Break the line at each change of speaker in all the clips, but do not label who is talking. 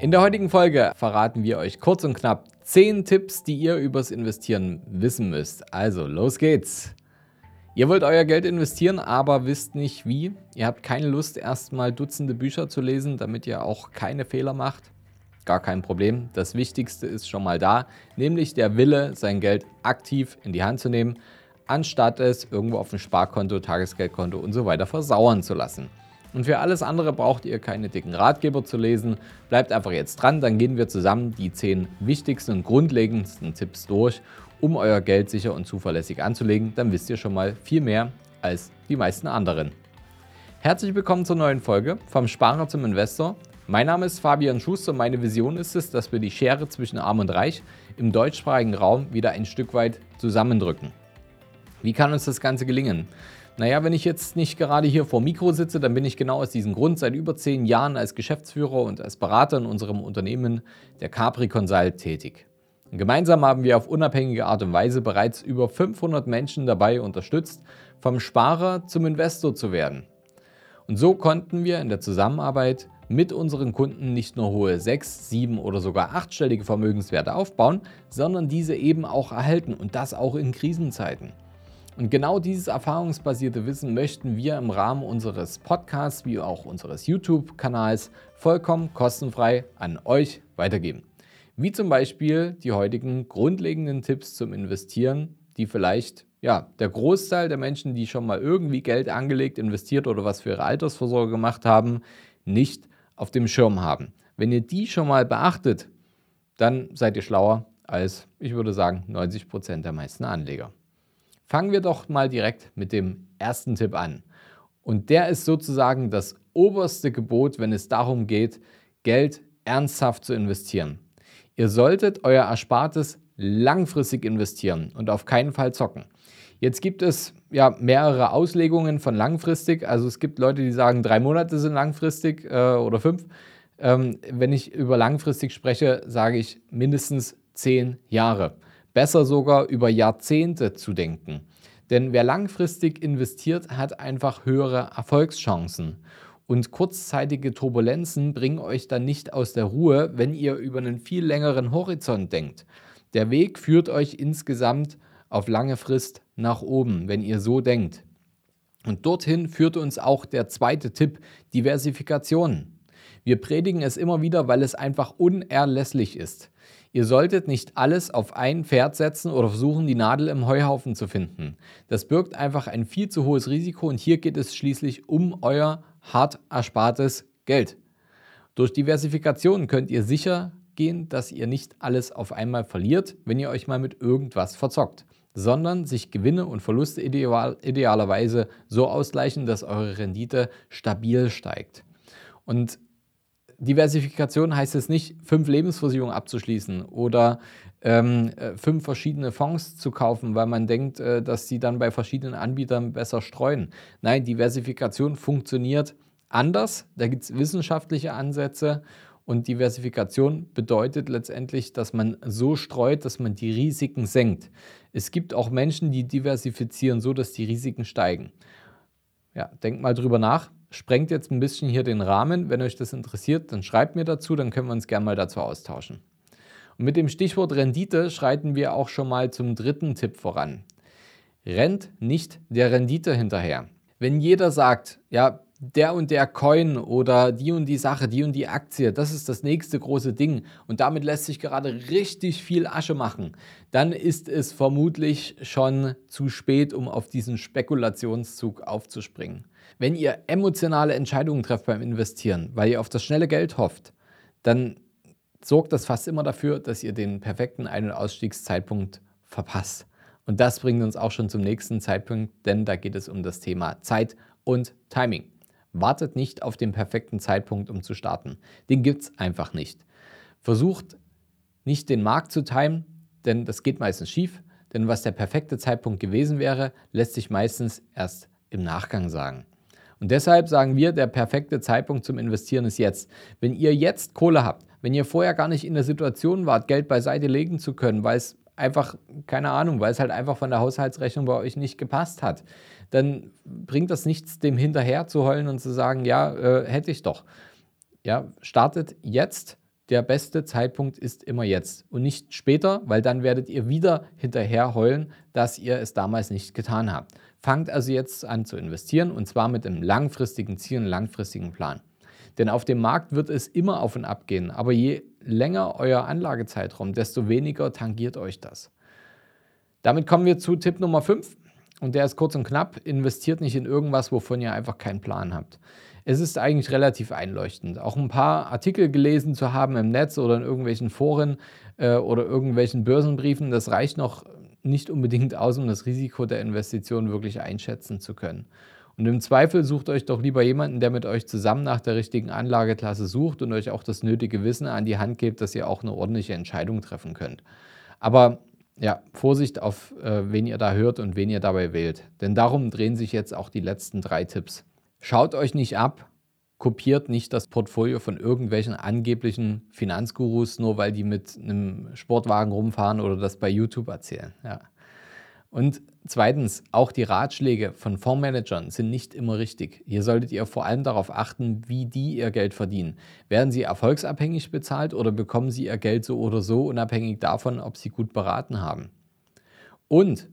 In der heutigen Folge verraten wir euch kurz und knapp 10 Tipps, die ihr übers Investieren wissen müsst. Also, los geht's! Ihr wollt euer Geld investieren, aber wisst nicht wie. Ihr habt keine Lust, erstmal Dutzende Bücher zu lesen, damit ihr auch keine Fehler macht. Gar kein Problem. Das Wichtigste ist schon mal da, nämlich der Wille, sein Geld aktiv in die Hand zu nehmen, anstatt es irgendwo auf dem Sparkonto, Tagesgeldkonto und so weiter versauern zu lassen. Und für alles andere braucht ihr keine dicken Ratgeber zu lesen. Bleibt einfach jetzt dran, dann gehen wir zusammen die 10 wichtigsten und grundlegendsten Tipps durch, um euer Geld sicher und zuverlässig anzulegen. Dann wisst ihr schon mal viel mehr als die meisten anderen. Herzlich willkommen zur neuen Folge vom Sparer zum Investor. Mein Name ist Fabian Schuster. Meine Vision ist es, dass wir die Schere zwischen Arm und Reich im deutschsprachigen Raum wieder ein Stück weit zusammendrücken. Wie kann uns das Ganze gelingen? Naja, wenn ich jetzt nicht gerade hier vor Mikro sitze, dann bin ich genau aus diesem Grund seit über zehn Jahren als Geschäftsführer und als Berater in unserem Unternehmen der Capri Consult tätig. Und gemeinsam haben wir auf unabhängige Art und Weise bereits über 500 Menschen dabei unterstützt, vom Sparer zum Investor zu werden. Und so konnten wir in der Zusammenarbeit mit unseren Kunden nicht nur hohe sechs, sieben oder sogar achtstellige Vermögenswerte aufbauen, sondern diese eben auch erhalten und das auch in Krisenzeiten. Und genau dieses erfahrungsbasierte Wissen möchten wir im Rahmen unseres Podcasts wie auch unseres YouTube-Kanals vollkommen kostenfrei an euch weitergeben. Wie zum Beispiel die heutigen grundlegenden Tipps zum Investieren, die vielleicht ja, der Großteil der Menschen, die schon mal irgendwie Geld angelegt, investiert oder was für ihre Altersvorsorge gemacht haben, nicht auf dem Schirm haben. Wenn ihr die schon mal beachtet, dann seid ihr schlauer als, ich würde sagen, 90 Prozent der meisten Anleger. Fangen wir doch mal direkt mit dem ersten Tipp an. Und der ist sozusagen das oberste Gebot, wenn es darum geht, Geld ernsthaft zu investieren. Ihr solltet euer Erspartes langfristig investieren und auf keinen Fall zocken. Jetzt gibt es ja mehrere Auslegungen von langfristig. Also es gibt Leute, die sagen, drei Monate sind langfristig äh, oder fünf. Ähm, wenn ich über langfristig spreche, sage ich mindestens zehn Jahre besser sogar über Jahrzehnte zu denken. Denn wer langfristig investiert, hat einfach höhere Erfolgschancen. Und kurzzeitige Turbulenzen bringen euch dann nicht aus der Ruhe, wenn ihr über einen viel längeren Horizont denkt. Der Weg führt euch insgesamt auf lange Frist nach oben, wenn ihr so denkt. Und dorthin führt uns auch der zweite Tipp, Diversifikation. Wir predigen es immer wieder, weil es einfach unerlässlich ist. Ihr solltet nicht alles auf ein Pferd setzen oder versuchen, die Nadel im Heuhaufen zu finden. Das birgt einfach ein viel zu hohes Risiko und hier geht es schließlich um euer hart erspartes Geld. Durch Diversifikation könnt ihr sicher gehen, dass ihr nicht alles auf einmal verliert, wenn ihr euch mal mit irgendwas verzockt, sondern sich Gewinne und Verluste ideal, idealerweise so ausgleichen, dass eure Rendite stabil steigt. Und Diversifikation heißt es nicht, fünf Lebensversicherungen abzuschließen oder ähm, äh, fünf verschiedene Fonds zu kaufen, weil man denkt, äh, dass sie dann bei verschiedenen Anbietern besser streuen. Nein, Diversifikation funktioniert anders. Da gibt es wissenschaftliche Ansätze und Diversifikation bedeutet letztendlich, dass man so streut, dass man die Risiken senkt. Es gibt auch Menschen, die diversifizieren so, dass die Risiken steigen. Ja, denkt mal drüber nach sprengt jetzt ein bisschen hier den Rahmen. Wenn euch das interessiert, dann schreibt mir dazu, dann können wir uns gerne mal dazu austauschen. Und mit dem Stichwort Rendite schreiten wir auch schon mal zum dritten Tipp voran. Rennt nicht der Rendite hinterher. Wenn jeder sagt, ja, der und der Coin oder die und die Sache, die und die Aktie, das ist das nächste große Ding und damit lässt sich gerade richtig viel Asche machen, dann ist es vermutlich schon zu spät, um auf diesen Spekulationszug aufzuspringen. Wenn ihr emotionale Entscheidungen trefft beim Investieren, weil ihr auf das schnelle Geld hofft, dann sorgt das fast immer dafür, dass ihr den perfekten Ein- und Ausstiegszeitpunkt verpasst. Und das bringt uns auch schon zum nächsten Zeitpunkt, denn da geht es um das Thema Zeit und Timing. Wartet nicht auf den perfekten Zeitpunkt, um zu starten. Den gibt es einfach nicht. Versucht nicht den Markt zu timen, denn das geht meistens schief. Denn was der perfekte Zeitpunkt gewesen wäre, lässt sich meistens erst im Nachgang sagen. Und deshalb sagen wir, der perfekte Zeitpunkt zum Investieren ist jetzt. Wenn ihr jetzt Kohle habt, wenn ihr vorher gar nicht in der Situation wart, Geld beiseite legen zu können, weil es einfach, keine Ahnung, weil es halt einfach von der Haushaltsrechnung bei euch nicht gepasst hat, dann bringt das nichts, dem hinterher zu heulen und zu sagen, ja, äh, hätte ich doch. Ja, startet jetzt der beste Zeitpunkt ist immer jetzt und nicht später, weil dann werdet ihr wieder hinterher heulen, dass ihr es damals nicht getan habt. Fangt also jetzt an zu investieren und zwar mit einem langfristigen Ziel, einem langfristigen Plan. Denn auf dem Markt wird es immer auf und ab gehen, aber je länger euer Anlagezeitraum, desto weniger tangiert euch das. Damit kommen wir zu Tipp Nummer 5 und der ist kurz und knapp, investiert nicht in irgendwas, wovon ihr einfach keinen Plan habt. Es ist eigentlich relativ einleuchtend. Auch ein paar Artikel gelesen zu haben im Netz oder in irgendwelchen Foren äh, oder irgendwelchen Börsenbriefen, das reicht noch nicht unbedingt aus, um das Risiko der Investition wirklich einschätzen zu können. Und im Zweifel sucht euch doch lieber jemanden, der mit euch zusammen nach der richtigen Anlageklasse sucht und euch auch das nötige Wissen an die Hand gibt, dass ihr auch eine ordentliche Entscheidung treffen könnt. Aber ja, Vorsicht auf, äh, wen ihr da hört und wen ihr dabei wählt. Denn darum drehen sich jetzt auch die letzten drei Tipps. Schaut euch nicht ab, kopiert nicht das Portfolio von irgendwelchen angeblichen Finanzgurus, nur weil die mit einem Sportwagen rumfahren oder das bei YouTube erzählen. Ja. Und zweitens, auch die Ratschläge von Fondsmanagern sind nicht immer richtig. Hier solltet ihr vor allem darauf achten, wie die ihr Geld verdienen. Werden sie erfolgsabhängig bezahlt oder bekommen sie ihr Geld so oder so, unabhängig davon, ob sie gut beraten haben? Und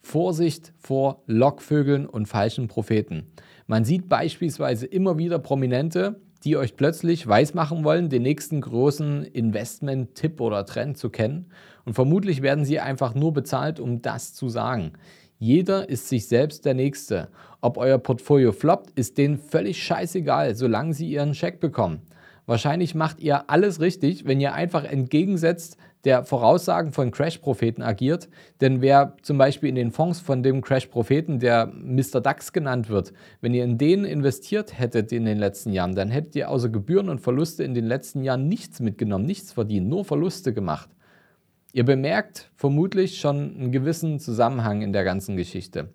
Vorsicht vor Lockvögeln und falschen Propheten. Man sieht beispielsweise immer wieder Prominente, die euch plötzlich weismachen wollen, den nächsten großen Investment-Tipp oder Trend zu kennen. Und vermutlich werden sie einfach nur bezahlt, um das zu sagen. Jeder ist sich selbst der Nächste. Ob euer Portfolio floppt, ist denen völlig scheißegal, solange sie ihren Scheck bekommen. Wahrscheinlich macht ihr alles richtig, wenn ihr einfach entgegensetzt der Voraussagen von Crash-Propheten agiert. Denn wer zum Beispiel in den Fonds von dem Crash-Propheten, der Mr. DAX genannt wird, wenn ihr in denen investiert hättet in den letzten Jahren, dann hättet ihr außer Gebühren und Verluste in den letzten Jahren nichts mitgenommen, nichts verdient, nur Verluste gemacht. Ihr bemerkt vermutlich schon einen gewissen Zusammenhang in der ganzen Geschichte.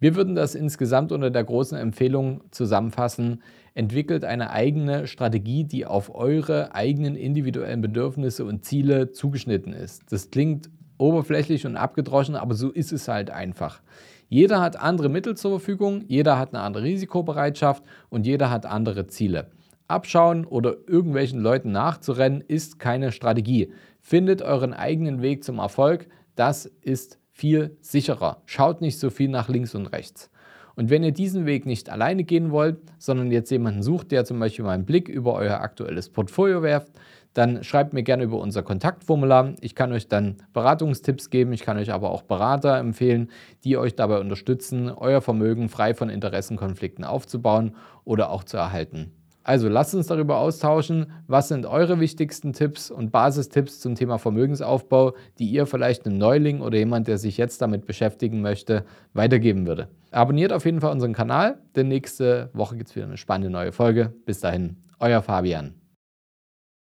Wir würden das insgesamt unter der großen Empfehlung zusammenfassen. Entwickelt eine eigene Strategie, die auf eure eigenen individuellen Bedürfnisse und Ziele zugeschnitten ist. Das klingt oberflächlich und abgedroschen, aber so ist es halt einfach. Jeder hat andere Mittel zur Verfügung, jeder hat eine andere Risikobereitschaft und jeder hat andere Ziele. Abschauen oder irgendwelchen Leuten nachzurennen ist keine Strategie. Findet euren eigenen Weg zum Erfolg. Das ist viel sicherer. Schaut nicht so viel nach links und rechts. Und wenn ihr diesen Weg nicht alleine gehen wollt, sondern jetzt jemanden sucht, der zum Beispiel mal einen Blick über euer aktuelles Portfolio werft, dann schreibt mir gerne über unser Kontaktformular. Ich kann euch dann Beratungstipps geben, ich kann euch aber auch Berater empfehlen, die euch dabei unterstützen, euer Vermögen frei von Interessenkonflikten aufzubauen oder auch zu erhalten. Also lasst uns darüber austauschen, was sind eure wichtigsten Tipps und Basistipps zum Thema Vermögensaufbau, die ihr vielleicht einem Neuling oder jemand, der sich jetzt damit beschäftigen möchte, weitergeben würde. Abonniert auf jeden Fall unseren Kanal, denn nächste Woche gibt es wieder eine spannende neue Folge. Bis dahin, euer Fabian.